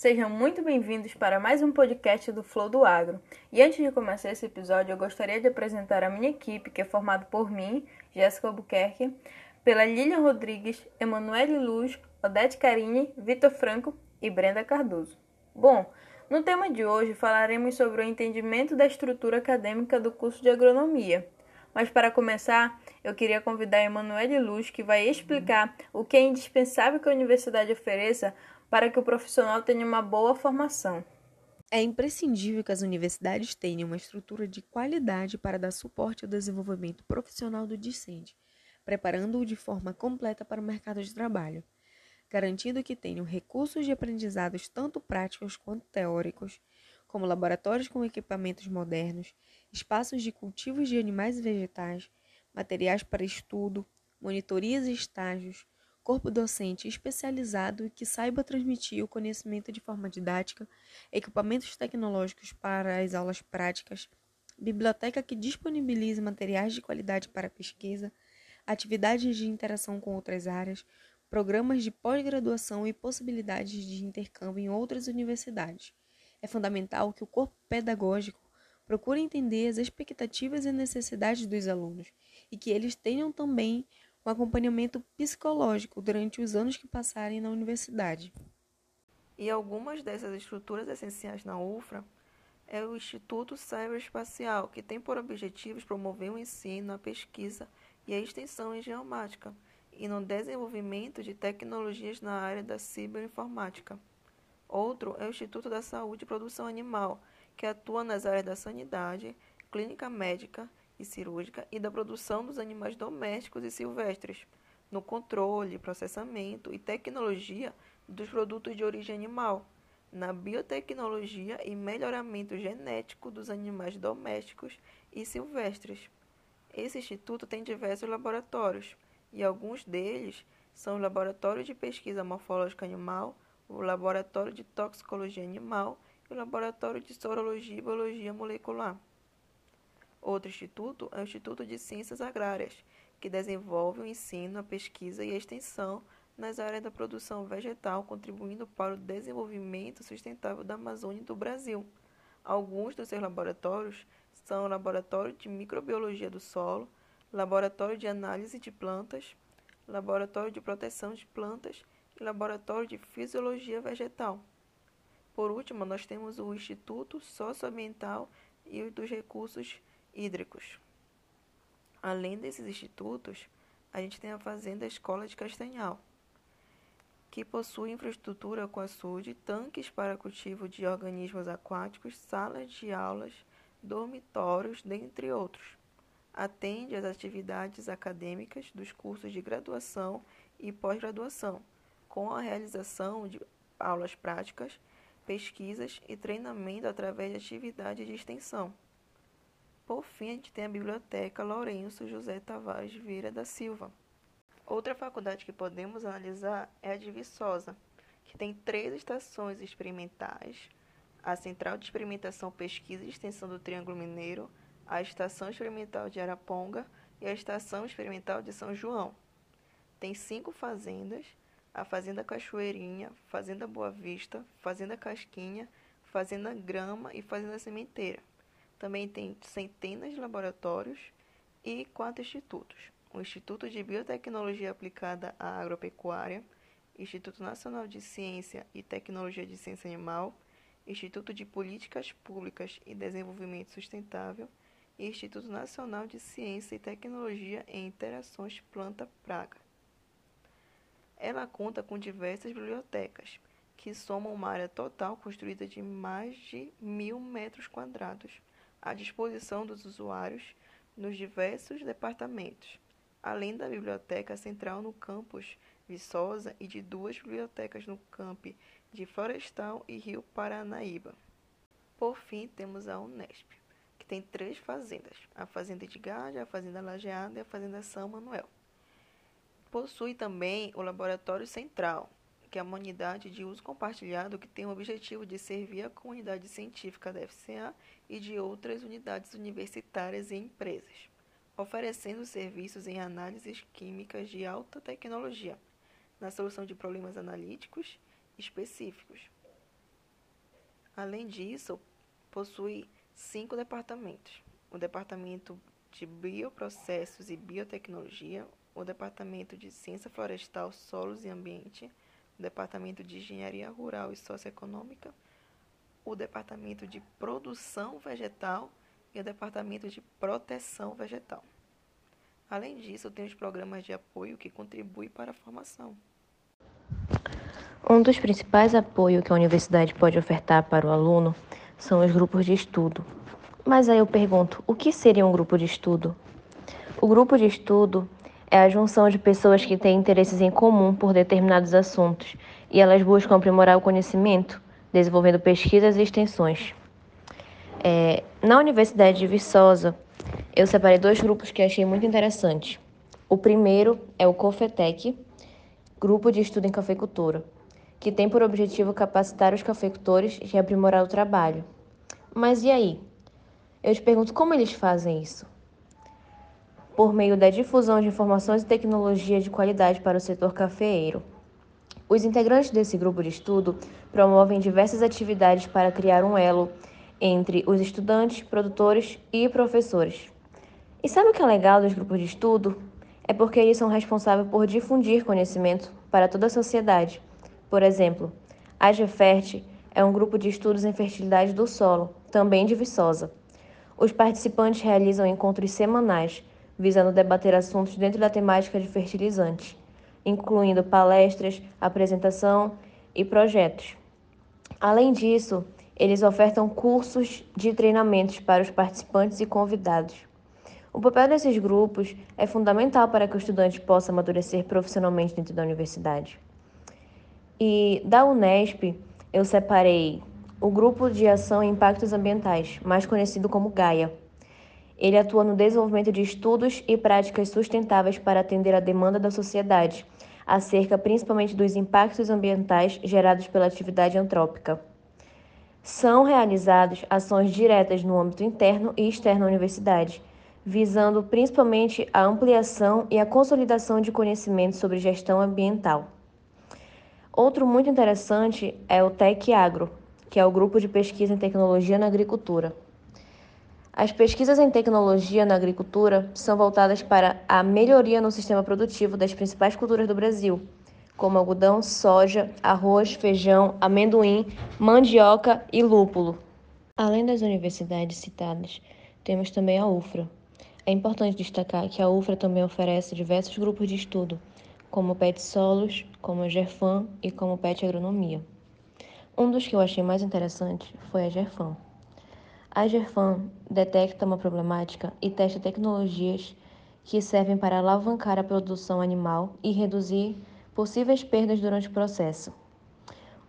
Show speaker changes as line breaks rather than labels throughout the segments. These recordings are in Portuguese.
Sejam muito bem-vindos para mais um podcast do Flow do Agro. E antes de começar esse episódio, eu gostaria de apresentar a minha equipe, que é formada por mim, Jéssica Albuquerque, pela Lilian Rodrigues, Emanuele Luz, Odete Carini, Vitor Franco e Brenda Cardoso. Bom, no tema de hoje falaremos sobre o entendimento da estrutura acadêmica do curso de agronomia. Mas para começar, eu queria convidar a Emanuele Luz, que vai explicar o que é indispensável que a universidade ofereça para que o profissional tenha uma boa formação.
É imprescindível que as universidades tenham uma estrutura de qualidade para dar suporte ao desenvolvimento profissional do discente, preparando-o de forma completa para o mercado de trabalho, garantindo que tenham recursos de aprendizados tanto práticos quanto teóricos, como laboratórios com equipamentos modernos, espaços de cultivos de animais e vegetais, materiais para estudo, monitorias e estágios, corpo docente especializado que saiba transmitir o conhecimento de forma didática, equipamentos tecnológicos para as aulas práticas, biblioteca que disponibilize materiais de qualidade para pesquisa, atividades de interação com outras áreas, programas de pós-graduação e possibilidades de intercâmbio em outras universidades. É fundamental que o corpo pedagógico procure entender as expectativas e necessidades dos alunos e que eles tenham também um acompanhamento psicológico durante os anos que passarem na universidade.
E algumas dessas estruturas essenciais na UFRA é o Instituto Cyberespacial, que tem por objetivos promover o ensino, a pesquisa e a extensão em geomática e no desenvolvimento de tecnologias na área da ciberinformática. Outro é o Instituto da Saúde e Produção Animal, que atua nas áreas da sanidade, clínica médica, e cirúrgica e da produção dos animais domésticos e silvestres, no controle, processamento e tecnologia dos produtos de origem animal, na biotecnologia e melhoramento genético dos animais domésticos e silvestres. Esse instituto tem diversos laboratórios, e alguns deles são o Laboratório de Pesquisa Morfológica Animal, o Laboratório de Toxicologia Animal e o Laboratório de Sorologia e Biologia Molecular. Outro instituto é o Instituto de Ciências Agrárias, que desenvolve o ensino, a pesquisa e a extensão nas áreas da produção vegetal, contribuindo para o desenvolvimento sustentável da Amazônia e do Brasil. Alguns dos seus laboratórios são o Laboratório de Microbiologia do Solo, Laboratório de Análise de Plantas, Laboratório de Proteção de Plantas e Laboratório de Fisiologia Vegetal. Por último, nós temos o Instituto Socioambiental e dos Recursos hídricos. Além desses institutos, a gente tem a Fazenda Escola de Castanhal, que possui infraestrutura com açude, tanques para cultivo de organismos aquáticos, salas de aulas, dormitórios, dentre outros. Atende às atividades acadêmicas dos cursos de graduação e pós-graduação, com a realização de aulas práticas, pesquisas e treinamento através de atividades de extensão. Por fim, a gente tem a Biblioteca Lourenço José Tavares Vieira da Silva. Outra faculdade que podemos analisar é a de Viçosa, que tem três estações experimentais, a Central de Experimentação, Pesquisa e Extensão do Triângulo Mineiro, a Estação Experimental de Araponga e a Estação Experimental de São João. Tem cinco fazendas, a Fazenda Cachoeirinha, Fazenda Boa Vista, Fazenda Casquinha, Fazenda Grama e Fazenda Sementeira. Também tem centenas de laboratórios e quatro institutos: o Instituto de Biotecnologia Aplicada à Agropecuária, Instituto Nacional de Ciência e Tecnologia de Ciência Animal, Instituto de Políticas Públicas e Desenvolvimento Sustentável e Instituto Nacional de Ciência e Tecnologia em Interações Planta-Praga. Ela conta com diversas bibliotecas, que somam uma área total construída de mais de mil metros quadrados à disposição dos usuários nos diversos departamentos, além da biblioteca central no campus Viçosa e de duas bibliotecas no campi de Florestal e Rio Paranaíba. Por fim, temos a Unesp, que tem três fazendas: a Fazenda de Gádia, a Fazenda Lajeada e a Fazenda São Manuel. Possui também o Laboratório Central, que é uma unidade de uso compartilhado que tem o objetivo de servir a comunidade científica da FCA e de outras unidades universitárias e empresas, oferecendo serviços em análises químicas de alta tecnologia, na solução de problemas analíticos específicos. Além disso, possui cinco departamentos: o Departamento de Bioprocessos e Biotecnologia, o Departamento de Ciência Florestal, Solos e Ambiente, o Departamento de Engenharia Rural e Socioeconômica, o Departamento de Produção Vegetal e o Departamento de Proteção Vegetal. Além disso, tem os programas de apoio que contribuem para a formação.
Um dos principais apoios que a universidade pode ofertar para o aluno são os grupos de estudo. Mas aí eu pergunto, o que seria um grupo de estudo? O grupo de estudo é a junção de pessoas que têm interesses em comum por determinados assuntos e elas buscam aprimorar o conhecimento, desenvolvendo pesquisas e extensões. É, na Universidade de Viçosa, eu separei dois grupos que achei muito interessantes. O primeiro é o COFETEC, Grupo de Estudo em Cafeicultura, que tem por objetivo capacitar os cafeicultores e aprimorar o trabalho. Mas e aí? Eu te pergunto como eles fazem isso? Por meio da difusão de informações e tecnologia de qualidade para o setor cafeeiro. Os integrantes desse grupo de estudo promovem diversas atividades para criar um elo entre os estudantes, produtores e professores. E sabe o que é legal dos grupos de estudo? É porque eles são responsáveis por difundir conhecimento para toda a sociedade. Por exemplo, a GFERT é um grupo de estudos em fertilidade do solo, também de Viçosa. Os participantes realizam encontros semanais, visando debater assuntos dentro da temática de fertilizantes, incluindo palestras, apresentação e projetos. Além disso, eles ofertam cursos de treinamentos para os participantes e convidados. O papel desses grupos é fundamental para que o estudante possa amadurecer profissionalmente dentro da universidade. E da Unesp, eu separei o Grupo de Ação em Impactos Ambientais, mais conhecido como GAIA. Ele atua no desenvolvimento de estudos e práticas sustentáveis para atender a demanda da sociedade, acerca principalmente dos impactos ambientais gerados pela atividade antrópica. São realizadas ações diretas no âmbito interno e externo à universidade, visando principalmente a ampliação e a consolidação de conhecimentos sobre gestão ambiental. Outro muito interessante é o TEC Agro, que é o grupo de pesquisa em tecnologia na agricultura. As pesquisas em tecnologia na agricultura são voltadas para a melhoria no sistema produtivo das principais culturas do Brasil, como algodão, soja, arroz, feijão, amendoim, mandioca e lúpulo. Além das universidades citadas, temos também a UFRA, é importante destacar que a UFRA também oferece diversos grupos de estudo, como PET Solos, como GERFAM e como PET Agronomia. Um dos que eu achei mais interessante foi a GERFAM. A GERFAM detecta uma problemática e testa tecnologias que servem para alavancar a produção animal e reduzir possíveis perdas durante o processo.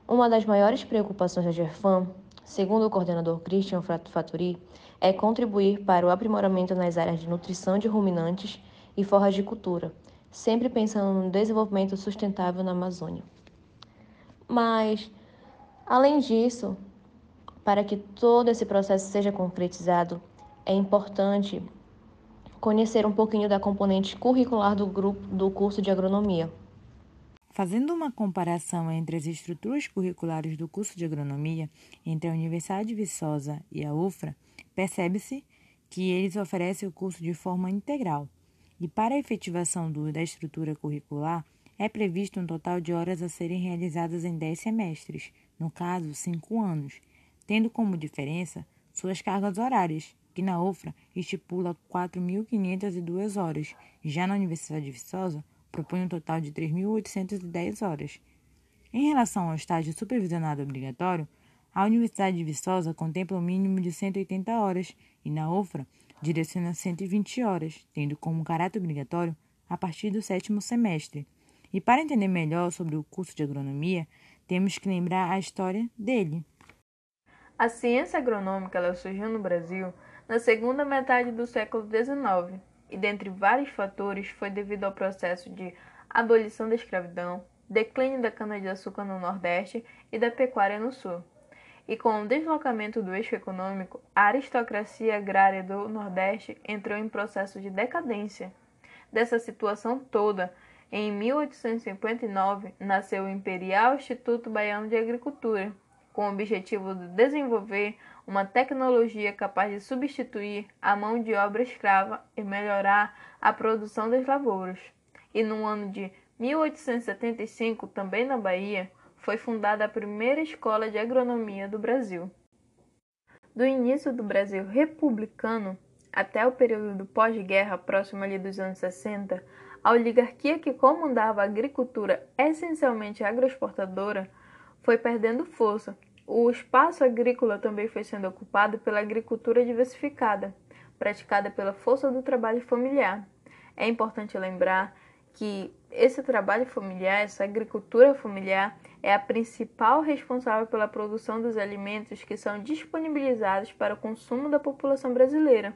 Uma das maiores preocupações da GERFAM, segundo o coordenador Christian Faturi, é contribuir para o aprimoramento nas áreas de nutrição de ruminantes e forragicultura, sempre pensando no desenvolvimento sustentável na Amazônia. Mas, além disso, para que todo esse processo seja concretizado, é importante conhecer um pouquinho da componente curricular do grupo do curso de agronomia.
Fazendo uma comparação entre as estruturas curriculares do curso de agronomia entre a Universidade de Viçosa e a UFRA, Percebe-se que eles oferecem o curso de forma integral, e para a efetivação do, da estrutura curricular, é previsto um total de horas a serem realizadas em 10 semestres, no caso, 5 anos, tendo como diferença suas cargas horárias, que na UFRA estipula 4.502 horas, já na Universidade de Viçosa propõe um total de 3.810 horas. Em relação ao estágio supervisionado obrigatório, a Universidade de Viçosa contempla um mínimo de 180 horas e na UFRA direciona 120 horas, tendo como caráter obrigatório a partir do sétimo semestre. E para entender melhor sobre o curso de agronomia, temos que lembrar a história dele.
A ciência agronômica surgiu no Brasil na segunda metade do século XIX e, dentre vários fatores, foi devido ao processo de abolição da escravidão, declínio da cana-de-açúcar no Nordeste e da pecuária no Sul e com o deslocamento do eixo econômico, a aristocracia agrária do Nordeste entrou em processo de decadência. Dessa situação toda, em 1859, nasceu o Imperial Instituto Baiano de Agricultura, com o objetivo de desenvolver uma tecnologia capaz de substituir a mão de obra escrava e melhorar a produção das lavouras. E no ano de 1875, também na Bahia, foi fundada a primeira escola de agronomia do Brasil. Do início do Brasil republicano até o período do pós-guerra, próximo ali dos anos 60, a oligarquia que comandava a agricultura essencialmente agroexportadora foi perdendo força. O espaço agrícola também foi sendo ocupado pela agricultura diversificada, praticada pela força do trabalho familiar. É importante lembrar que esse trabalho familiar, essa agricultura familiar, é a principal responsável pela produção dos alimentos que são disponibilizados para o consumo da população brasileira,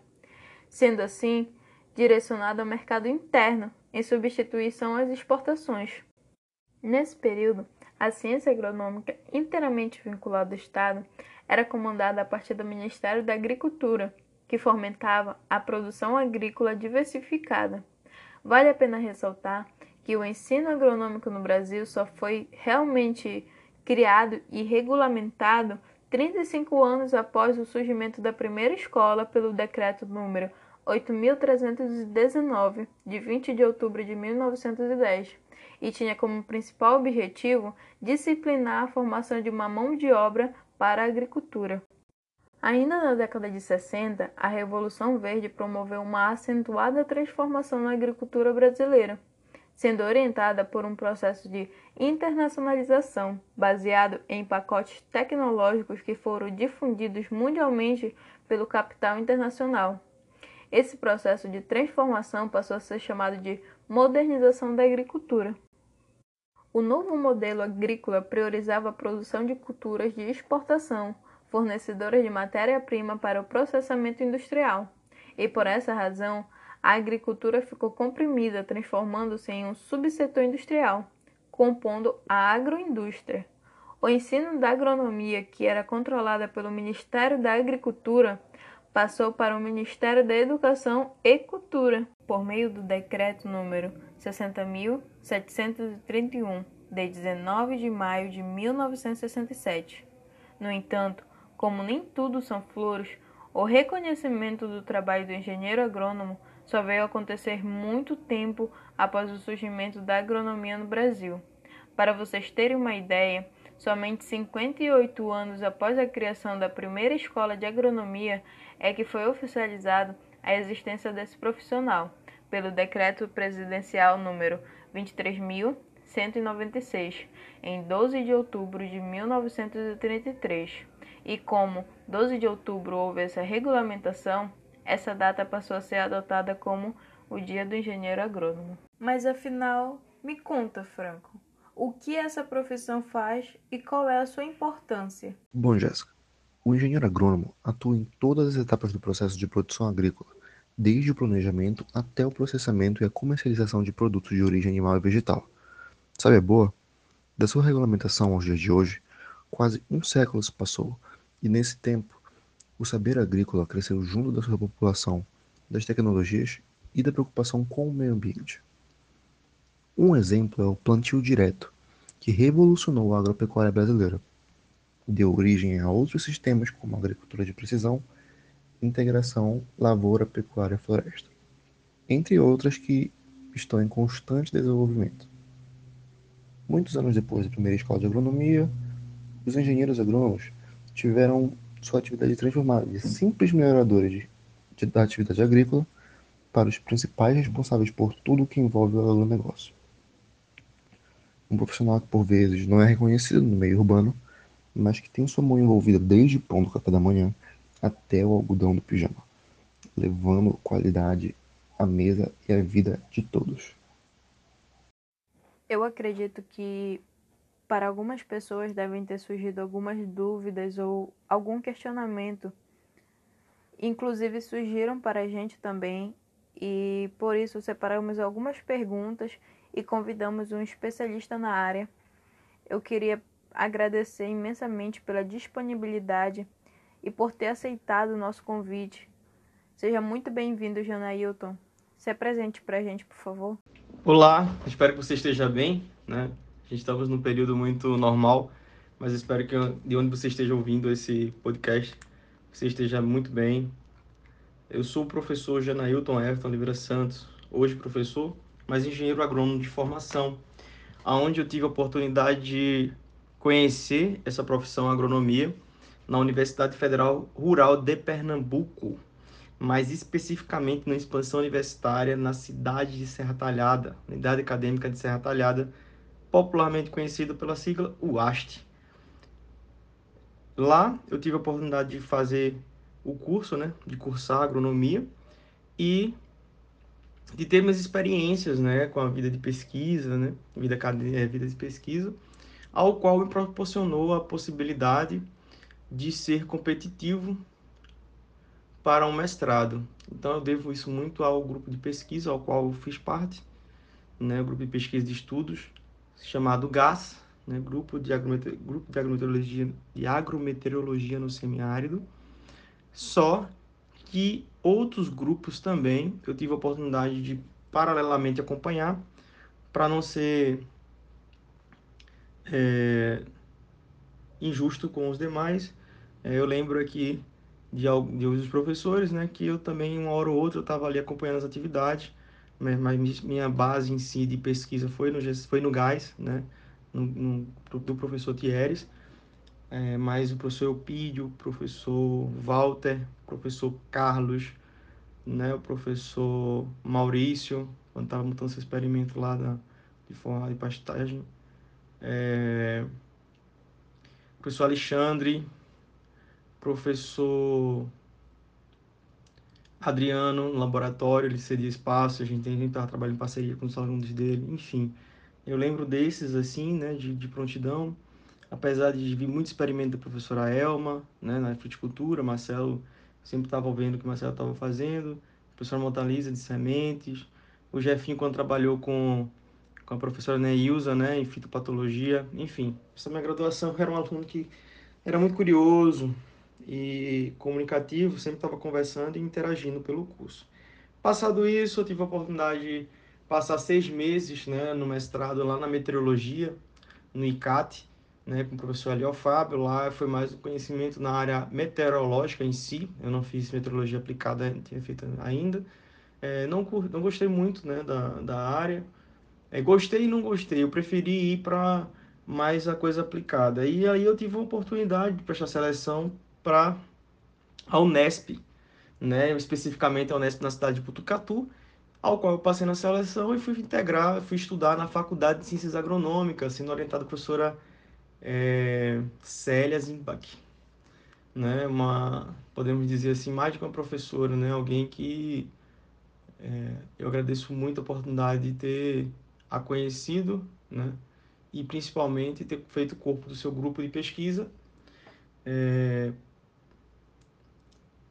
sendo assim direcionado ao mercado interno, em substituição às exportações. Nesse período, a ciência agronômica, inteiramente vinculada ao Estado, era comandada a partir do Ministério da Agricultura, que fomentava a produção agrícola diversificada. Vale a pena ressaltar que o ensino agronômico no Brasil só foi realmente criado e regulamentado 35 anos após o surgimento da primeira escola pelo decreto número 8.319, de 20 de outubro de 1910, e tinha como principal objetivo disciplinar a formação de uma mão de obra para a agricultura. Ainda na década de 60, a Revolução Verde promoveu uma acentuada transformação na agricultura brasileira, sendo orientada por um processo de internacionalização baseado em pacotes tecnológicos que foram difundidos mundialmente pelo capital internacional. Esse processo de transformação passou a ser chamado de modernização da agricultura. O novo modelo agrícola priorizava a produção de culturas de exportação, fornecedoras de matéria-prima para o processamento industrial, e por essa razão, a agricultura ficou comprimida, transformando-se em um subsetor industrial, compondo a agroindústria. O ensino da agronomia, que era controlada pelo Ministério da Agricultura, passou para o Ministério da Educação e Cultura, por meio do decreto número 60.731, de 19 de maio de 1967. No entanto, como nem tudo são flores, o reconhecimento do trabalho do engenheiro agrônomo só veio acontecer muito tempo após o surgimento da agronomia no Brasil. Para vocês terem uma ideia, somente 58 anos após a criação da primeira escola de agronomia é que foi oficializado a existência desse profissional pelo decreto presidencial número 23.196, em 12 de outubro de 1933. E como 12 de outubro houve essa regulamentação, essa data passou a ser adotada como o Dia do Engenheiro Agrônomo. Mas afinal, me conta, Franco, o que essa profissão faz e qual é a sua importância?
Bom, Jéssica, o engenheiro agrônomo atua em todas as etapas do processo de produção agrícola, desde o planejamento até o processamento e a comercialização de produtos de origem animal e vegetal. Sabe a boa? Da sua regulamentação aos dias de hoje, quase um século se passou, e nesse tempo, o saber agrícola cresceu junto da sua população, das tecnologias e da preocupação com o meio ambiente. Um exemplo é o plantio direto, que revolucionou a agropecuária brasileira deu origem a outros sistemas como agricultura de precisão, integração lavoura, pecuária, floresta, entre outras que estão em constante desenvolvimento. Muitos anos depois da primeira escola de agronomia, os engenheiros agrônomos tiveram sua atividade transformada de simples melhoradores de, de, da atividade agrícola para os principais responsáveis por tudo o que envolve o agronegócio. Um profissional que, por vezes, não é reconhecido no meio urbano, mas que tem sua mão envolvida desde o pão do café da manhã até o algodão do pijama, levando qualidade à mesa e à vida de todos.
Eu acredito que para algumas pessoas devem ter surgido algumas dúvidas ou algum questionamento. Inclusive surgiram para a gente também e por isso separamos algumas perguntas e convidamos um especialista na área. Eu queria agradecer imensamente pela disponibilidade e por ter aceitado o nosso convite. Seja muito bem-vindo, Janailton. Se apresente para a gente, por favor.
Olá, espero que você esteja bem. Né? A gente estamos num período muito normal, mas espero que de onde você esteja ouvindo esse podcast, você esteja muito bem. Eu sou o professor Janailton Everton Oliveira Santos, hoje professor, mas engenheiro agrônomo de formação, aonde eu tive a oportunidade de conhecer essa profissão agronomia na Universidade Federal Rural de Pernambuco, mais especificamente na expansão universitária na cidade de Serra Talhada, Unidade Acadêmica de Serra Talhada, popularmente conhecida pela sigla UAST. Lá eu tive a oportunidade de fazer o curso, né, de cursar agronomia e de ter minhas experiências, né, com a vida de pesquisa, né, vida, é, vida de pesquisa, ao qual me proporcionou a possibilidade de ser competitivo para um mestrado. Então eu devo isso muito ao grupo de pesquisa ao qual eu fiz parte, né, o grupo de pesquisa de estudos chamado GAS, né, grupo de agrometeorologia, grupo de agrometeorologia, de agrometeorologia no semiárido. Só que outros grupos também eu tive a oportunidade de paralelamente acompanhar para não ser é, injusto com os demais. É, eu lembro aqui de, alguns professores, né, que eu também, uma hora ou outra, eu estava ali acompanhando as atividades, mas, mas, minha base em si de pesquisa foi no, foi no GAS, né, no, no do professor Thieres, é, mas o professor Eupídio, o professor Walter, o professor Carlos, né, o professor Maurício, quando estava montando esse experimento lá da, de forma de pastagem, é, professor Alexandre, professor Adriano no laboratório, ele cedia espaço, a gente estava trabalhando em parceria com os alunos dele, enfim. Eu lembro desses, assim, né, de, de prontidão, apesar de vir muito experimento da professora Elma, né, na fruticultura, Marcelo sempre estava vendo o que Marcelo estava fazendo, a professora Montalisa de sementes, o Jefinho quando trabalhou com, com a professora Neilza, né, em fitopatologia, enfim. Essa minha graduação era um aluno que era muito curioso, e comunicativo, sempre estava conversando e interagindo pelo curso. Passado isso, eu tive a oportunidade de passar seis meses né, no mestrado lá na meteorologia, no ICAT, né, com o professor Aliel Fábio. Lá foi mais o conhecimento na área meteorológica em si. Eu não fiz meteorologia aplicada, não tinha feito ainda. É, não, não gostei muito né, da, da área. É, gostei e não gostei. Eu preferi ir para mais a coisa aplicada. E aí eu tive a oportunidade de prestar seleção para a Unesp, né, especificamente a Unesp na cidade de Putucatu, ao qual eu passei na seleção e fui integrar, fui estudar na Faculdade de Ciências Agronômicas, sendo orientado pela professora é, Célia Zimbach. Né, uma, podemos dizer assim, mais que uma professora, né, alguém que é, eu agradeço muito a oportunidade de ter a conhecido, né, e principalmente ter feito o corpo do seu grupo de pesquisa, é,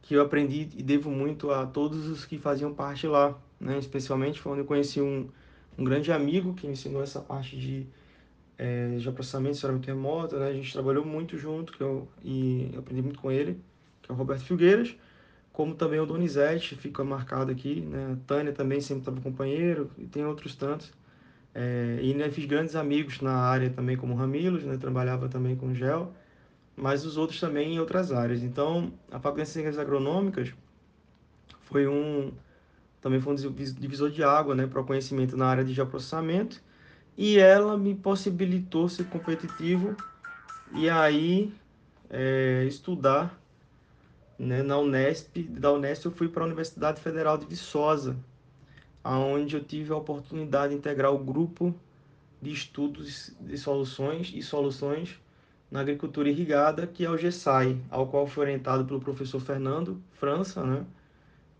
que eu aprendi e devo muito a todos os que faziam parte lá, né? Especialmente foi onde eu conheci um, um grande amigo que me ensinou essa parte de, é, de processamento remoto, né? A gente trabalhou muito junto que eu, e eu aprendi muito com ele, que é o Roberto Filgueiras, como também o Donizete, fica marcado aqui, né? A Tânia também sempre estava companheiro, e tem outros tantos. É, e né, fiz grandes amigos na área também, como Ramilos, né? Trabalhava também com gel mas os outros também em outras áreas. Então, a Faculdade de Ciências Agronômicas foi um também foi um divisor de água, né, para o conhecimento na área de geoprocessamento, e ela me possibilitou ser competitivo e aí é, estudar né, na Unesp. Da Unesp eu fui para a Universidade Federal de Viçosa, aonde eu tive a oportunidade de integrar o grupo de estudos de soluções e soluções na agricultura irrigada, que é o GESAI, ao qual foi orientado pelo professor Fernando França, né?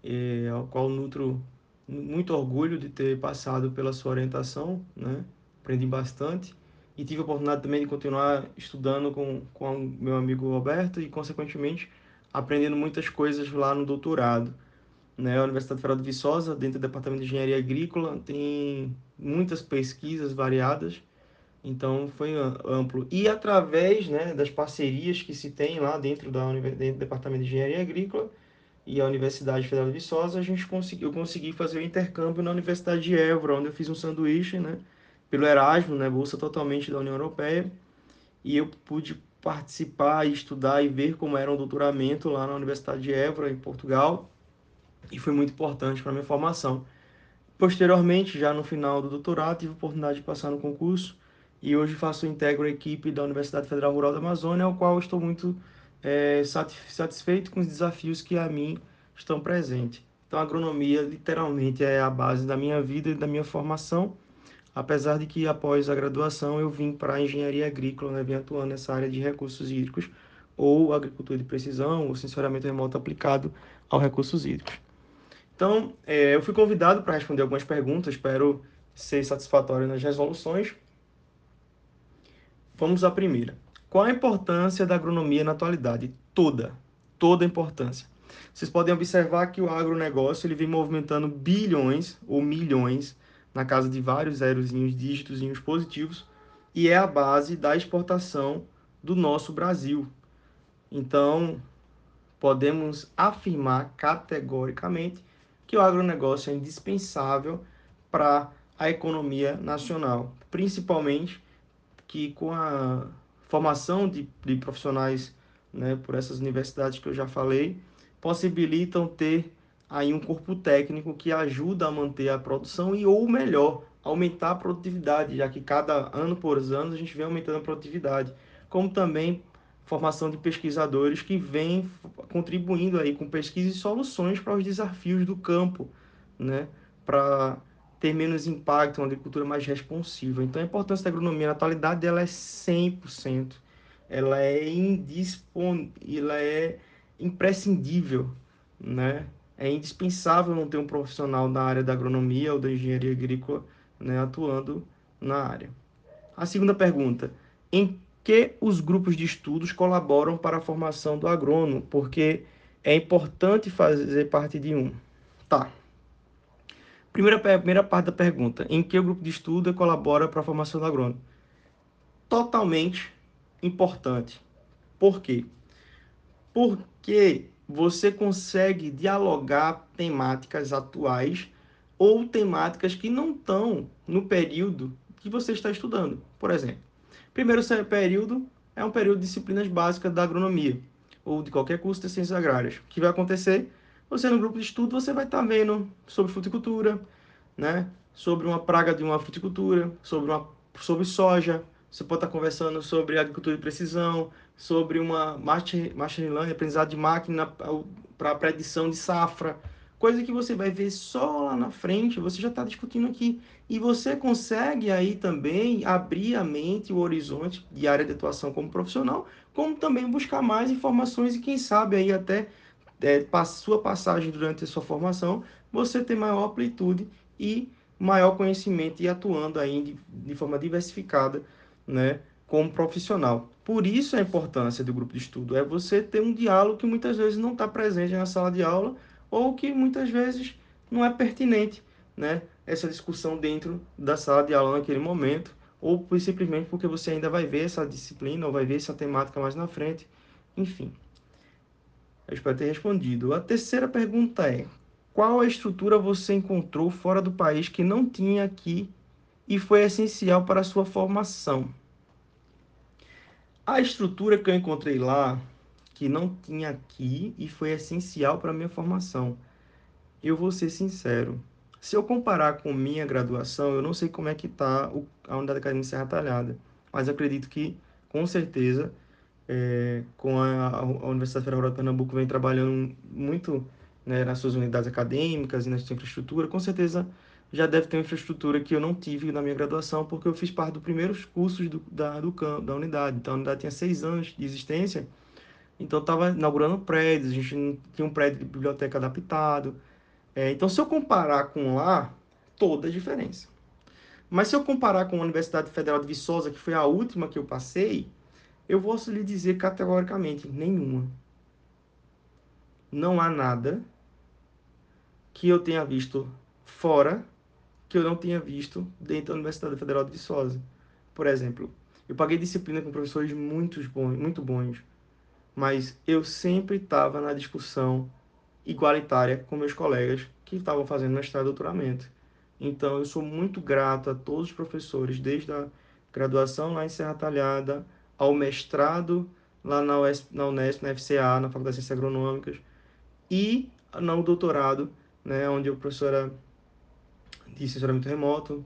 E ao qual nutro muito orgulho de ter passado pela sua orientação, né? Aprendi bastante e tive a oportunidade também de continuar estudando com, com meu amigo Roberto e, consequentemente, aprendendo muitas coisas lá no doutorado. Né? A Universidade Federal de Viçosa, dentro do Departamento de Engenharia Agrícola, tem muitas pesquisas variadas então foi amplo. E através né, das parcerias que se tem lá dentro, da, dentro do Departamento de Engenharia Agrícola e a Universidade Federal de Viçosa, a gente conseguiu, eu consegui fazer o intercâmbio na Universidade de Évora, onde eu fiz um sanduíche, né, pelo Erasmo, né, bolsa totalmente da União Europeia. e eu pude participar, estudar e ver como era um doutoramento lá na Universidade de Évora, em Portugal, e foi muito importante para minha formação. Posteriormente, já no final do doutorado, tive a oportunidade de passar no concurso e hoje faço integro a equipe da Universidade Federal Rural da Amazônia, ao qual estou muito é, satisfeito com os desafios que a mim estão presentes. Então, a agronomia literalmente é a base da minha vida e da minha formação apesar de que após a graduação eu vim para a engenharia agrícola, né, vim atuando nessa área de recursos hídricos ou agricultura de precisão ou sensoramento remoto aplicado aos recursos hídricos. Então, é, eu fui convidado para responder algumas perguntas, espero ser satisfatório nas resoluções. Vamos à primeira. Qual a importância da agronomia na atualidade? Toda, toda a importância. Vocês podem observar que o agronegócio ele vem movimentando bilhões ou milhões na casa de vários zerozinhos, dígitozinhos positivos, e é a base da exportação do nosso Brasil. Então, podemos afirmar categoricamente que o agronegócio é indispensável para a economia nacional, principalmente que com a formação de, de profissionais né, por essas universidades que eu já falei, possibilitam ter aí um corpo técnico que ajuda a manter a produção e ou melhor, aumentar a produtividade, já que cada ano por ano a gente vem aumentando a produtividade, como também formação de pesquisadores que vêm contribuindo aí com pesquisa e soluções para os desafios do campo, né, para ter menos impacto, uma agricultura mais responsiva. Então a importância da agronomia na atualidade ela é 100%. Ela é indispon... ela é imprescindível, né? é indispensável não ter um profissional da área da agronomia ou da engenharia agrícola né, atuando na área. A segunda pergunta: em que os grupos de estudos colaboram para a formação do agrônomo? Porque é importante fazer parte de um. Tá. Primeira, primeira parte da pergunta: em que o grupo de estudo colabora para a formação do agrônomo? Totalmente importante. Por quê? Porque você consegue dialogar temáticas atuais ou temáticas que não estão no período que você está estudando. Por exemplo, primeiro período é um período de disciplinas básicas da agronomia ou de qualquer curso de ciências agrárias. O que vai acontecer? Você no grupo de estudo você vai estar vendo sobre fruticultura, né? Sobre uma praga de uma fruticultura, sobre uma sobre soja, você pode estar conversando sobre agricultura de precisão, sobre uma machine learning, aprendizado de máquina para predição de safra, coisa que você vai ver só lá na frente, você já está discutindo aqui. E você consegue aí também abrir a mente, o horizonte de área de atuação como profissional, como também buscar mais informações e quem sabe aí até é, sua passagem durante a sua formação, você ter maior amplitude e maior conhecimento e atuando aí de, de forma diversificada, né, como profissional. Por isso a importância do grupo de estudo é você ter um diálogo que muitas vezes não está presente na sala de aula ou que muitas vezes não é pertinente, né? Essa discussão dentro da sala de aula naquele momento ou simplesmente porque você ainda vai ver essa disciplina ou vai ver essa temática mais na frente, enfim. Eu espero ter respondido. A terceira pergunta é: qual a estrutura você encontrou fora do país que não tinha aqui e foi essencial para a sua formação? A estrutura que eu encontrei lá, que não tinha aqui e foi essencial para minha formação. Eu vou ser sincero. Se eu comparar com minha graduação, eu não sei como é que está a unidade acadêmica Serra Talhada, mas acredito que, com certeza, é, com a, a, Universidade Federal de Pernambuco vem trabalhando muito né, nas suas unidades acadêmicas e na sua infraestrutura, com certeza já deve ter uma infraestrutura que eu não tive na minha graduação, porque eu fiz parte dos primeiros cursos do, da, do da unidade. Então, a unidade tinha seis anos de existência, então estava inaugurando prédios, a gente tinha um prédio de biblioteca adaptado. É, então, se eu comparar com lá, toda a diferença. Mas se eu comparar com a Universidade Federal de Viçosa, que foi a última que eu passei, eu vou lhe dizer categoricamente, nenhuma. Não há nada que eu tenha visto fora que eu não tinha visto dentro da Universidade Federal de Viçosa. Por exemplo, eu paguei disciplina com professores muito bons, muito bons, mas eu sempre estava na discussão igualitária com meus colegas que estavam fazendo mestrado e doutoramento. Então, eu sou muito grato a todos os professores, desde a graduação lá em Serra Talhada ao mestrado lá na, US, na Unesp, na FCA, na Faculdade de Ciências Agronômicas, e no doutorado, né, onde a professora de sensoramento remoto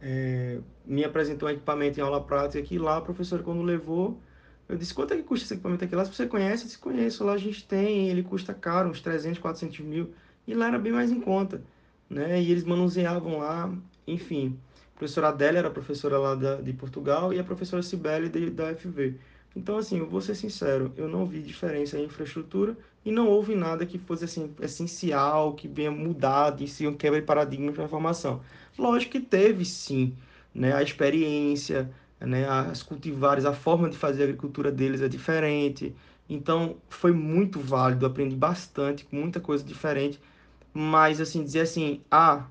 é, me apresentou um equipamento em aula prática que lá a professora quando levou eu disse, quanto é que custa esse equipamento aqui? Lá, se você conhece, eu disse, conheço. Lá a gente tem, ele custa caro, uns 300, 400 mil. E lá era bem mais em conta, né? E eles manuseavam lá, enfim. A professora Adélia era professora lá da, de Portugal e a professora Cibele da FV. Então, assim, eu vou ser sincero, eu não vi diferença em infraestrutura e não houve nada que fosse, assim, essencial, que venha mudar de si um quebra de paradigma para a formação. Lógico que teve, sim, né? A experiência, né? As cultivares, a forma de fazer a agricultura deles é diferente. Então, foi muito válido, aprendi bastante, muita coisa diferente. Mas, assim, dizer assim, ah,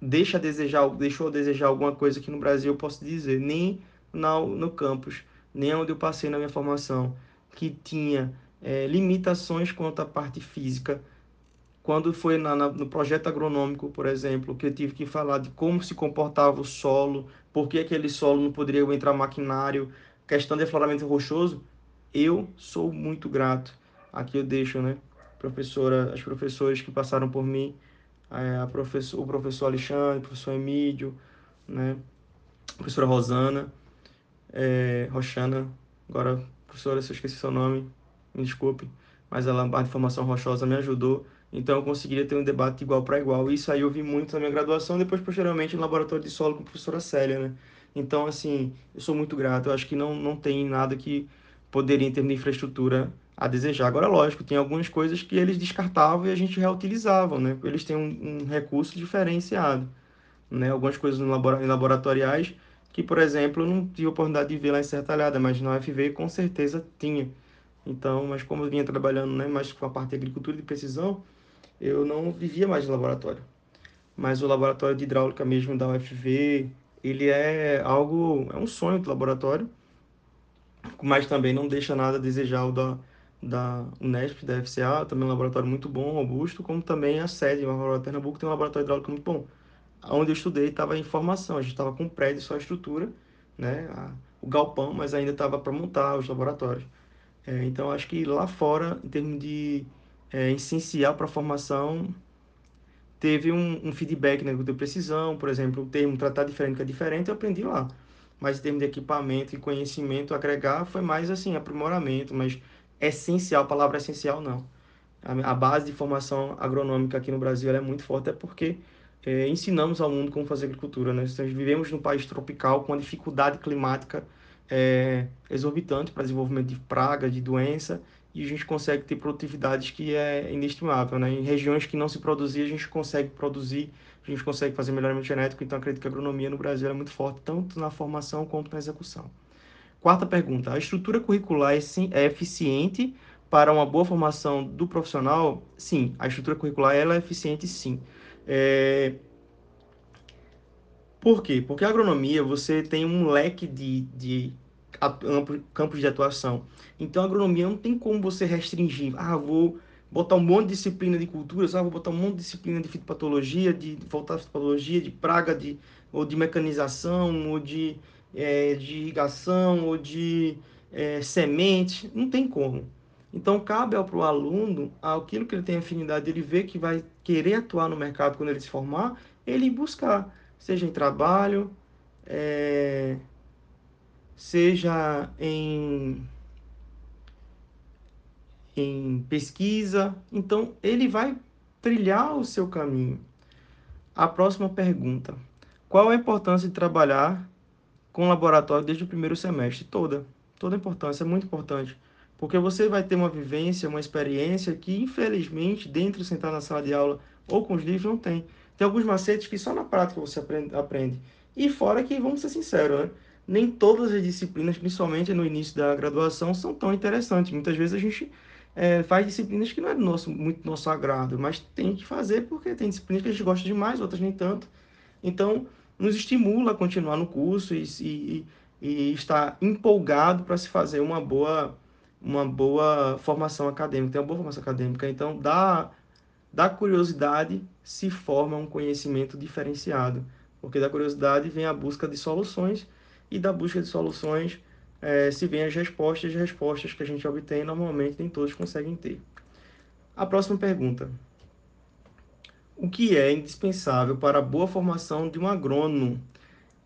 deixa a desejar, deixou a desejar alguma coisa aqui no Brasil, eu posso dizer, nem no, no campus, nem onde eu passei na minha formação, que tinha é, limitações quanto à parte física. Quando foi na, na, no projeto agronômico, por exemplo, que eu tive que falar de como se comportava o solo, por que aquele solo não poderia entrar maquinário, questão de afloramento rochoso, eu sou muito grato. Aqui eu deixo, né, professora, as professoras que passaram por mim, é, a professor, o professor Alexandre, o professor Emílio, né, a professora Rosana, é, Roxana, agora, professora, se eu esqueci seu nome, me desculpe, mas ela, a informação rochosa me ajudou, então eu conseguiria ter um debate igual para igual. Isso aí eu vi muito na minha graduação, depois posteriormente no laboratório de solo com a professora Célia, né? Então, assim, eu sou muito grato, eu acho que não, não tem nada que poderia, em termos de infraestrutura, a desejar. Agora, lógico, tem algumas coisas que eles descartavam e a gente reutilizavam, né? Eles têm um, um recurso diferenciado, né? Algumas coisas no labora laboratoriais que, por exemplo, eu não tive oportunidade de ver lá em Sertalhada, mas na UFV com certeza tinha. Então, mas como eu vinha trabalhando né, mais com a parte de agricultura de precisão, eu não vivia mais no laboratório. Mas o laboratório de hidráulica mesmo da UFV, ele é algo, é um sonho do laboratório, mas também não deixa nada a desejar o da, da Unesp, da FCA, também é um laboratório muito bom, robusto, como também a sede, o Laboratório Pernambuco tem um laboratório hidráulico muito bom. Onde eu estudei estava em formação, a gente estava com prédio, só a estrutura, né, a, o galpão, mas ainda estava para montar os laboratórios. É, então, acho que lá fora, em termos de é, essencial para a formação, teve um, um feedback né, de precisão, por exemplo, o termo tratar diferente que é diferente, eu aprendi lá. Mas em termos de equipamento e conhecimento, agregar foi mais assim, aprimoramento, mas essencial, a palavra essencial não. A, a base de formação agronômica aqui no Brasil é muito forte, é porque é, ensinamos ao mundo como fazer agricultura. Né? Nós vivemos num país tropical com uma dificuldade climática é, exorbitante para desenvolvimento de praga, de doença, e a gente consegue ter produtividades que é inestimável. Né? Em regiões que não se produzia, a gente consegue produzir, a gente consegue fazer melhoramento genético, então acredito que a agronomia no Brasil é muito forte, tanto na formação quanto na execução. Quarta pergunta: a estrutura curricular é, é eficiente para uma boa formação do profissional? Sim, a estrutura curricular ela é eficiente, sim. É... Por quê? Porque a agronomia você tem um leque de, de campos de atuação. Então, a agronomia não tem como você restringir. Ah, vou botar um monte de disciplina de culturas, ah, vou botar um monte de disciplina de fitopatologia, de voltar à fitopatologia, de praga, de, ou de mecanização, ou de, é, de irrigação, ou de é, semente. Não tem como. Então, cabe ao pro aluno, aquilo que ele tem afinidade, ele vê que vai querer atuar no mercado quando ele se formar, ele buscar, seja em trabalho, é, seja em, em pesquisa. Então, ele vai trilhar o seu caminho. A próxima pergunta: Qual a importância de trabalhar com laboratório desde o primeiro semestre? Toda. Toda a importância, é muito importante. Porque você vai ter uma vivência, uma experiência que, infelizmente, dentro de sentar na sala de aula ou com os livros, não tem. Tem alguns macetes que só na prática você aprende. aprende. E fora que, vamos ser sinceros, né? Nem todas as disciplinas, principalmente no início da graduação, são tão interessantes. Muitas vezes a gente é, faz disciplinas que não é do nosso, muito do nosso agrado, mas tem que fazer porque tem disciplinas que a gente gosta demais, outras nem tanto. Então, nos estimula a continuar no curso e, e, e estar empolgado para se fazer uma boa, uma boa formação acadêmica, uma boa formação acadêmica. Então, da, da curiosidade se forma um conhecimento diferenciado, porque da curiosidade vem a busca de soluções e da busca de soluções é, se vem as respostas, as respostas que a gente obtém, normalmente nem todos conseguem ter. A próxima pergunta. O que é indispensável para a boa formação de um agrônomo?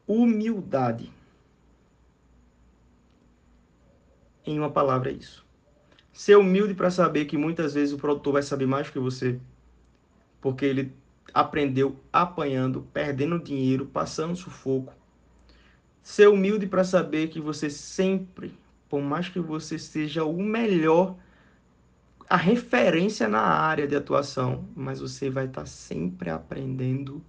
Humildade. Em uma palavra, é isso. Ser humilde para saber que muitas vezes o produtor vai saber mais que você, porque ele aprendeu apanhando, perdendo dinheiro, passando sufoco. Ser humilde para saber que você sempre, por mais que você seja o melhor, a referência na área de atuação, mas você vai estar tá sempre aprendendo.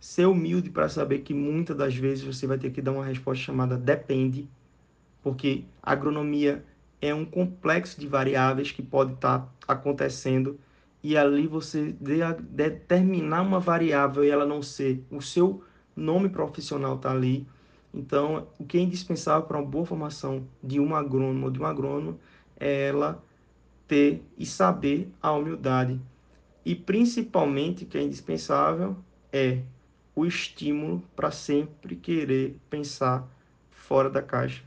Ser humilde para saber que muitas das vezes você vai ter que dar uma resposta chamada depende, porque agronomia é um complexo de variáveis que pode estar tá acontecendo e ali você de, determinar uma variável e ela não ser o seu nome profissional está ali. Então, o que é indispensável para uma boa formação de um agrônomo ou de um agrônomo é ela ter e saber a humildade. E principalmente, o que é indispensável é o estímulo para sempre querer pensar fora da caixa,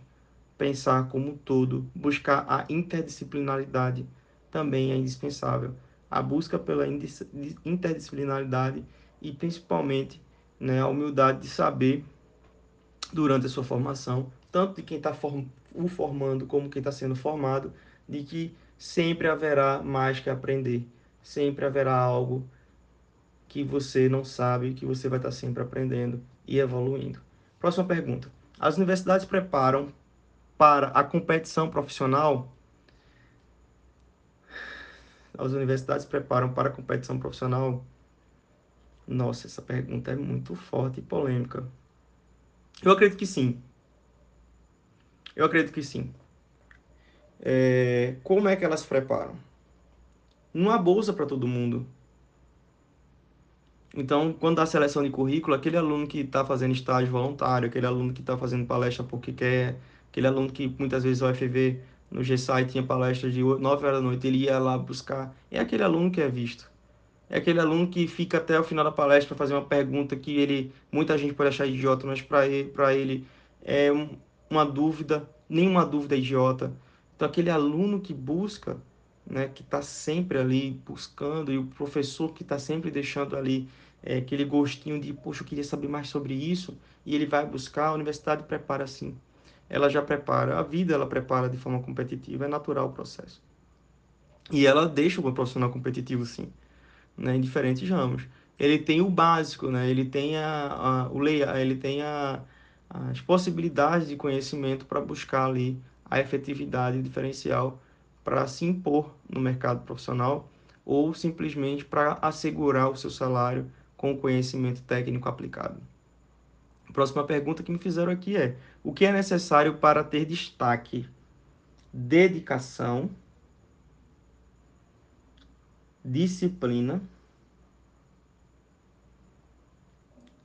pensar como um todo, buscar a interdisciplinaridade também é indispensável a busca pela interdisciplinaridade e principalmente né, a humildade de saber durante a sua formação, tanto de quem está form o formando como quem está sendo formado, de que sempre haverá mais que aprender, sempre haverá algo que você não sabe, que você vai estar tá sempre aprendendo e evoluindo. Próxima pergunta. As universidades preparam para a competição profissional as universidades preparam para a competição profissional? Nossa, essa pergunta é muito forte e polêmica. Eu acredito que sim. Eu acredito que sim. É, como é que elas preparam? Não há bolsa para todo mundo. Então, quando dá seleção de currículo, aquele aluno que está fazendo estágio voluntário, aquele aluno que está fazendo palestra porque quer, aquele aluno que muitas vezes o FV no GSI tinha palestra de 9 horas da noite, ele ia lá buscar. É aquele aluno que é visto. É aquele aluno que fica até o final da palestra para fazer uma pergunta que ele muita gente pode achar idiota, mas para ele, ele é uma dúvida, nenhuma dúvida é idiota. Então aquele aluno que busca, né, que está sempre ali buscando e o professor que está sempre deixando ali é, aquele gostinho de, poxa, eu queria saber mais sobre isso, e ele vai buscar, a universidade prepara assim ela já prepara, a vida ela prepara de forma competitiva, é natural o processo. E ela deixa o profissional competitivo sim, né, em diferentes ramos. Ele tem o básico, né, ele tem a, a o leia, ele tem a, as possibilidades de conhecimento para buscar ali a efetividade diferencial para se impor no mercado profissional ou simplesmente para assegurar o seu salário com o conhecimento técnico aplicado. A próxima pergunta que me fizeram aqui é: o que é necessário para ter destaque? Dedicação, disciplina,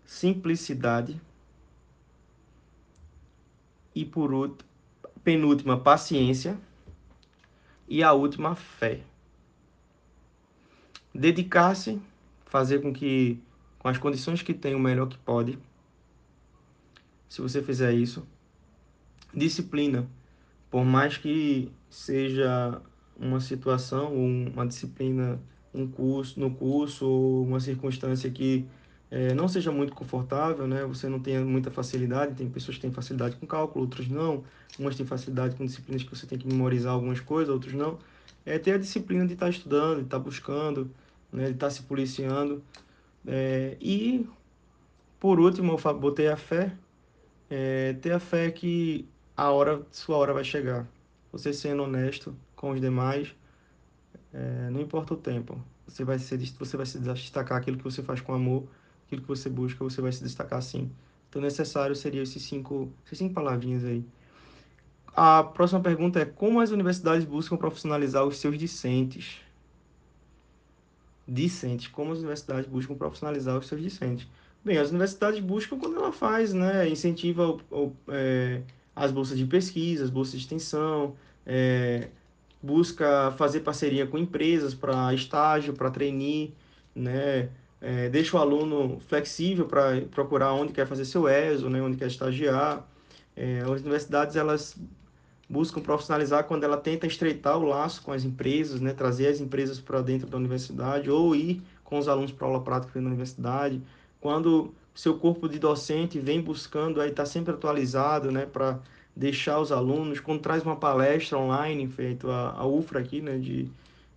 simplicidade e por último, penúltima paciência e a última fé. Dedicar-se, fazer com que com as condições que tem o melhor que pode se você fizer isso. Disciplina, por mais que seja uma situação uma disciplina, um curso, no curso ou uma circunstância que é, não seja muito confortável, né? Você não tenha muita facilidade, tem pessoas que têm facilidade com cálculo, outras não. Umas têm facilidade com disciplinas que você tem que memorizar algumas coisas, outros não. É ter a disciplina de estar tá estudando, de estar tá buscando, né? de estar tá se policiando. É, e, por último, eu botei a fé, é, ter a fé que a hora, sua hora vai chegar. Você sendo honesto com os demais, é, não importa o tempo. Você vai, ser, você vai se destacar aquilo que você faz com amor, aquilo que você busca, você vai se destacar sim. Então, necessário seria esses cinco, essas cinco palavrinhas aí. A próxima pergunta é: como as universidades buscam profissionalizar os seus discentes? Discentes. Como as universidades buscam profissionalizar os seus discentes? Bem, as universidades buscam quando ela faz, né? Incentiva o, o, é, as bolsas de pesquisa, as bolsas de extensão, é, busca fazer parceria com empresas para estágio, para trainee, né? É, deixa o aluno flexível para procurar onde quer fazer seu ESO, né? onde quer estagiar. É, as universidades elas buscam profissionalizar quando ela tenta estreitar o laço com as empresas, né, trazer as empresas para dentro da universidade ou ir com os alunos para aula prática na universidade. Quando seu corpo de docente vem buscando aí estar tá sempre atualizado, né, para deixar os alunos, quando traz uma palestra online, feito a, a UFRA aqui, né, de,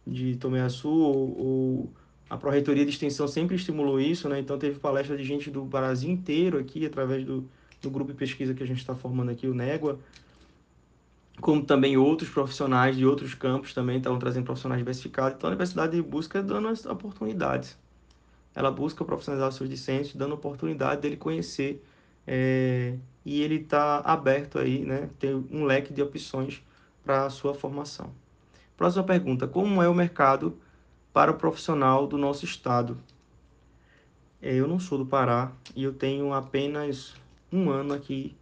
de Tomé Açu, ou, ou a Pró-Reitoria de Extensão sempre estimulou isso, né, então teve palestra de gente do Brasil inteiro aqui, através do, do grupo de pesquisa que a gente está formando aqui, o Négua, como também outros profissionais de outros campos também estavam trazendo profissionais diversificados. Então a universidade busca dando as oportunidades. Ela busca profissionalizar seus discentes, dando oportunidade dele conhecer é, e ele está aberto aí, né? Tem um leque de opções para a sua formação. Próxima pergunta: como é o mercado para o profissional do nosso estado? É, eu não sou do Pará e eu tenho apenas um ano aqui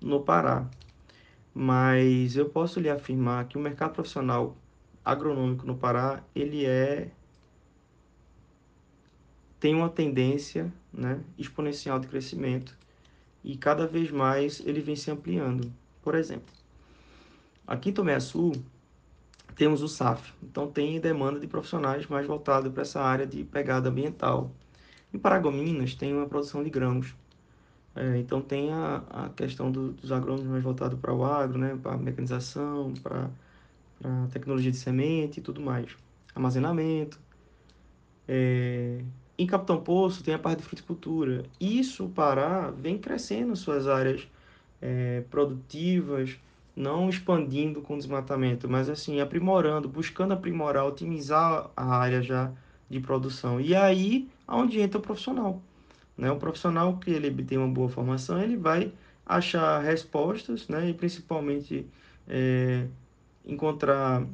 no Pará mas eu posso lhe afirmar que o mercado profissional agronômico no Pará, ele é tem uma tendência, né, exponencial de crescimento e cada vez mais ele vem se ampliando. Por exemplo, aqui em Tomé Sul temos o SAF, então tem demanda de profissionais mais voltados para essa área de pegada ambiental. Em Paragominas tem uma produção de grãos, é, então tem a, a questão do, dos agrônomos mais voltados para o agro, né, para a mecanização, para a tecnologia de semente e tudo mais. Armazenamento. É, em Capitão Poço tem a parte de fruticultura. Isso, o Pará, vem crescendo suas áreas é, produtivas, não expandindo com desmatamento, mas assim, aprimorando, buscando aprimorar, otimizar a área já de produção. E aí, onde entra o profissional. Né? Um profissional que ele tem uma boa formação, ele vai achar respostas, né? E principalmente é, encontrar,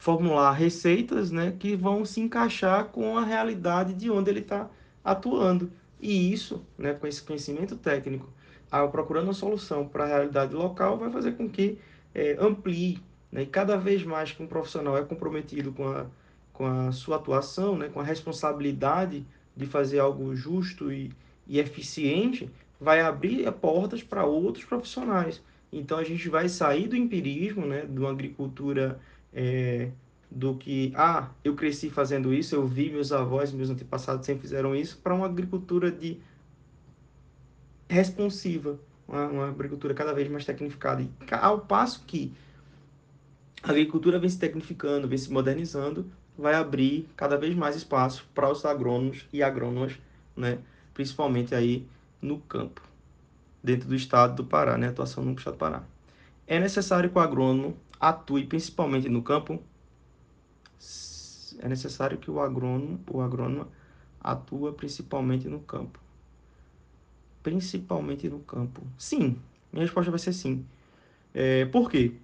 formular receitas, né? Que vão se encaixar com a realidade de onde ele está atuando. E isso, né? Com esse conhecimento técnico, ao procurando uma solução para a realidade local, vai fazer com que é, amplie, né? E cada vez mais que um profissional é comprometido com a, com a sua atuação, né? Com a responsabilidade de fazer algo justo e, e eficiente, vai abrir portas para outros profissionais. Então a gente vai sair do empirismo, né, de uma agricultura é, do que, ah, eu cresci fazendo isso, eu vi meus avós, meus antepassados sempre fizeram isso, para uma agricultura de responsiva, uma, uma, agricultura cada vez mais tecnificada. E ao passo que a agricultura vem se tecnificando, vem se modernizando, vai abrir cada vez mais espaço para os agrônomos e agrônomas, né, principalmente aí no campo, dentro do estado do Pará, né, atuação no estado do Pará. É necessário que o agrônomo atue principalmente no campo. É necessário que o agrônomo, o agrônomo atua principalmente no campo. Principalmente no campo. Sim, minha resposta vai ser sim. É, por quê?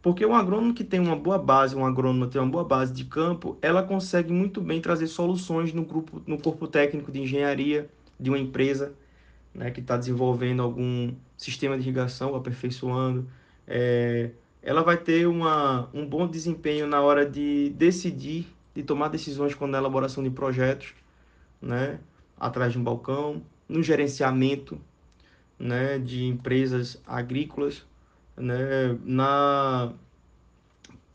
Porque um agrônomo que tem uma boa base, um agrônomo que tem uma boa base de campo, ela consegue muito bem trazer soluções no grupo, no corpo técnico de engenharia de uma empresa, né, que está desenvolvendo algum sistema de irrigação, aperfeiçoando. É, ela vai ter uma, um bom desempenho na hora de decidir, de tomar decisões com a elaboração de projetos, né, atrás de um balcão, no gerenciamento, né, de empresas agrícolas né, na,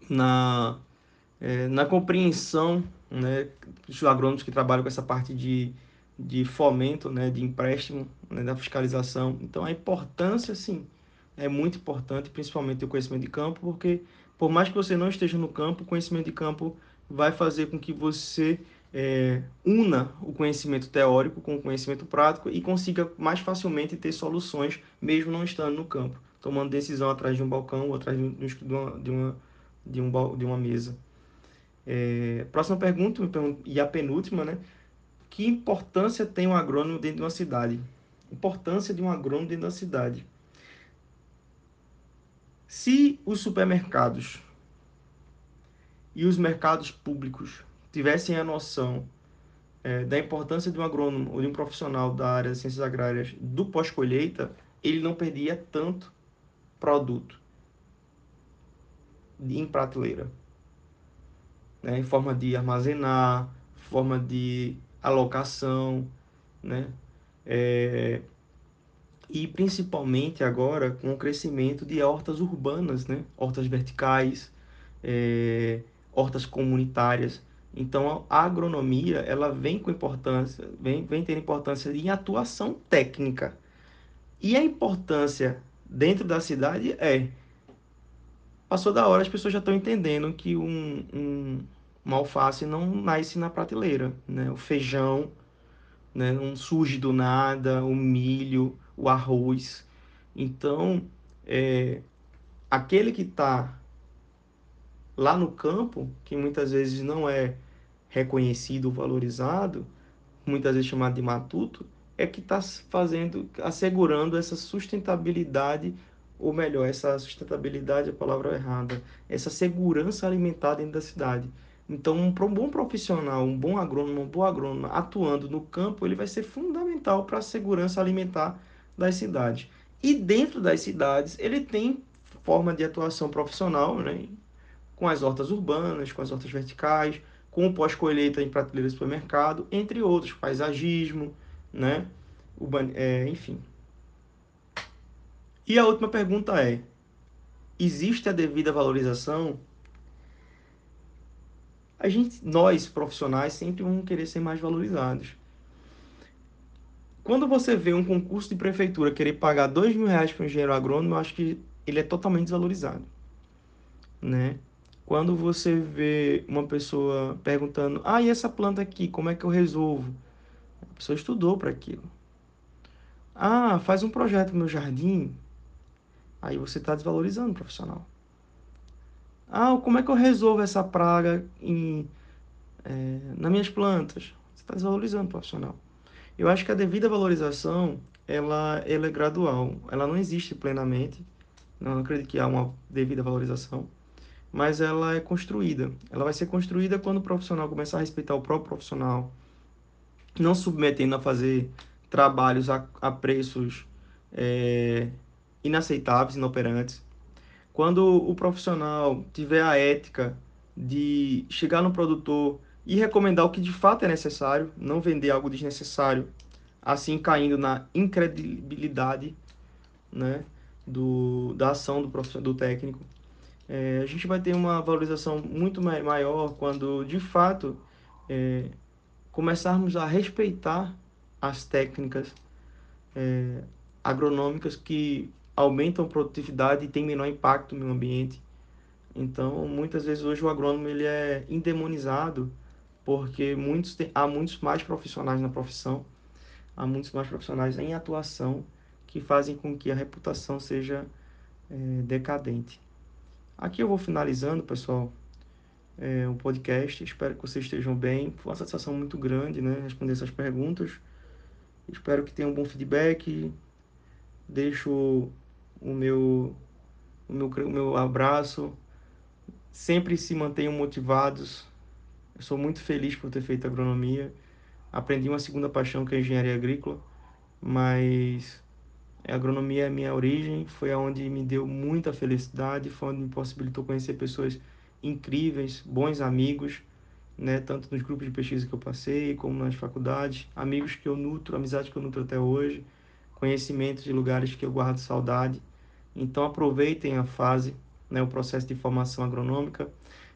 na, é, na compreensão né, dos agrônomos que trabalham com essa parte de, de fomento, né, de empréstimo, né, da fiscalização. Então, a importância, sim, é muito importante, principalmente o conhecimento de campo, porque por mais que você não esteja no campo, o conhecimento de campo vai fazer com que você é, una o conhecimento teórico com o conhecimento prático e consiga mais facilmente ter soluções, mesmo não estando no campo tomando decisão atrás de um balcão ou atrás de, uma, de, uma, de, um, de uma mesa. É, próxima pergunta, e a penúltima, né? Que importância tem um agrônomo dentro de uma cidade? Importância de um agrônomo dentro da cidade. Se os supermercados e os mercados públicos tivessem a noção é, da importância de um agrônomo ou de um profissional da área de ciências agrárias do pós-colheita, ele não perdia tanto produto em prateleira, né? em forma de armazenar, forma de alocação, né? É... e principalmente agora com o crescimento de hortas urbanas, né? hortas verticais, é, hortas comunitárias. Então a agronomia ela vem com importância, vem, vem ter importância em atuação técnica. E a importância dentro da cidade é passou da hora, as pessoas já estão entendendo que um, um, uma alface não nasce na prateleira, né? O feijão né? não surge do nada, o milho, o arroz. Então, é, aquele que está lá no campo, que muitas vezes não é reconhecido valorizado, muitas vezes chamado de matuto, é que está fazendo, assegurando essa sustentabilidade, ou melhor, essa sustentabilidade é a palavra errada, essa segurança alimentar dentro da cidade. Então, um bom profissional, um bom agrônomo, um bom agrônomo atuando no campo, ele vai ser fundamental para a segurança alimentar das cidades. E dentro das cidades, ele tem forma de atuação profissional, né? com as hortas urbanas, com as hortas verticais, com o pós-colheita em prateleira de supermercado, entre outros, paisagismo, né? É, enfim. E a última pergunta é: existe a devida valorização a gente, nós profissionais, sempre vamos querer ser mais valorizados. Quando você vê um concurso de prefeitura querer pagar dois mil reais para um engenheiro agrônomo, eu acho que ele é totalmente desvalorizado, né? Quando você vê uma pessoa perguntando, ah, e essa planta aqui, como é que eu resolvo? A pessoa estudou para aquilo. Ah, faz um projeto no meu jardim. Aí você está desvalorizando o profissional. Ah, como é que eu resolvo essa praga em, é, nas minhas plantas? Você está desvalorizando o profissional. Eu acho que a devida valorização, ela, ela é gradual. Ela não existe plenamente. Não, acredito que há uma devida valorização. Mas ela é construída. Ela vai ser construída quando o profissional começar a respeitar o próprio profissional, não submetendo a fazer trabalhos a, a preços é, inaceitáveis, inoperantes quando o profissional tiver a ética de chegar no produtor e recomendar o que de fato é necessário, não vender algo desnecessário, assim caindo na incredibilidade né, do, da ação do, profissional, do técnico. É, a gente vai ter uma valorização muito maior quando, de fato, é, começarmos a respeitar as técnicas é, agronômicas que aumentam a produtividade e tem menor impacto no meio ambiente. Então, muitas vezes hoje o agrônomo ele é endemonizado porque muitos tem, há muitos mais profissionais na profissão, há muitos mais profissionais em atuação que fazem com que a reputação seja é, decadente. Aqui eu vou finalizando, pessoal, é, o podcast. Espero que vocês estejam bem. Foi uma satisfação muito grande, né, responder essas perguntas. Espero que tenham um bom feedback. Deixo o meu, o meu, o meu abraço. Sempre se mantenham motivados. Eu sou muito feliz por ter feito agronomia. Aprendi uma segunda paixão que é engenharia agrícola, mas a agronomia é a minha origem, foi aonde me deu muita felicidade, foi onde me possibilitou conhecer pessoas incríveis, bons amigos, né, tanto nos grupos de pesquisa que eu passei, como nas faculdades, amigos que eu nutro, amizades que eu nutro até hoje, conhecimentos de lugares que eu guardo saudade. Então aproveitem a fase, né, o processo de formação agronômica,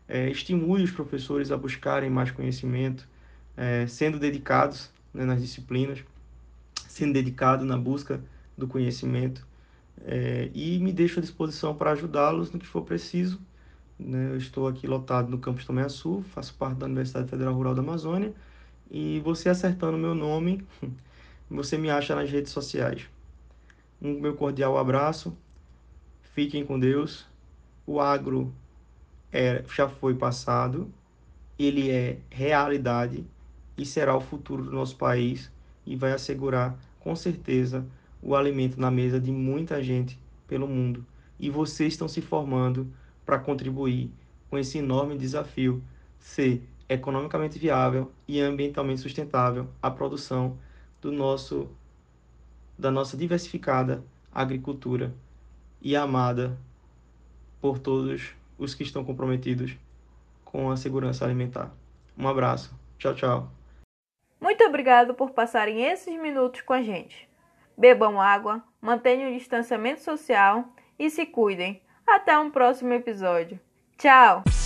é, estimule os professores a buscarem mais conhecimento, é, sendo dedicados né, nas disciplinas, sendo dedicado na busca do conhecimento é, e me deixo à disposição para ajudá-los no que for preciso. Né? Eu estou aqui lotado no campus Tomé Sul, faço parte da Universidade Federal Rural da Amazônia e você acertando meu nome, você me acha nas redes sociais. Um meu cordial abraço Fiquem com Deus. O agro é, já foi passado, ele é realidade e será o futuro do nosso país e vai assegurar com certeza o alimento na mesa de muita gente pelo mundo. E vocês estão se formando para contribuir com esse enorme desafio ser economicamente viável e ambientalmente sustentável a produção do nosso da nossa diversificada agricultura e amada por todos os que estão comprometidos com a segurança alimentar. Um abraço. Tchau, tchau.
Muito obrigado por passarem esses minutos com a gente. Bebam água, mantenham o distanciamento social e se cuidem. Até um próximo episódio. Tchau!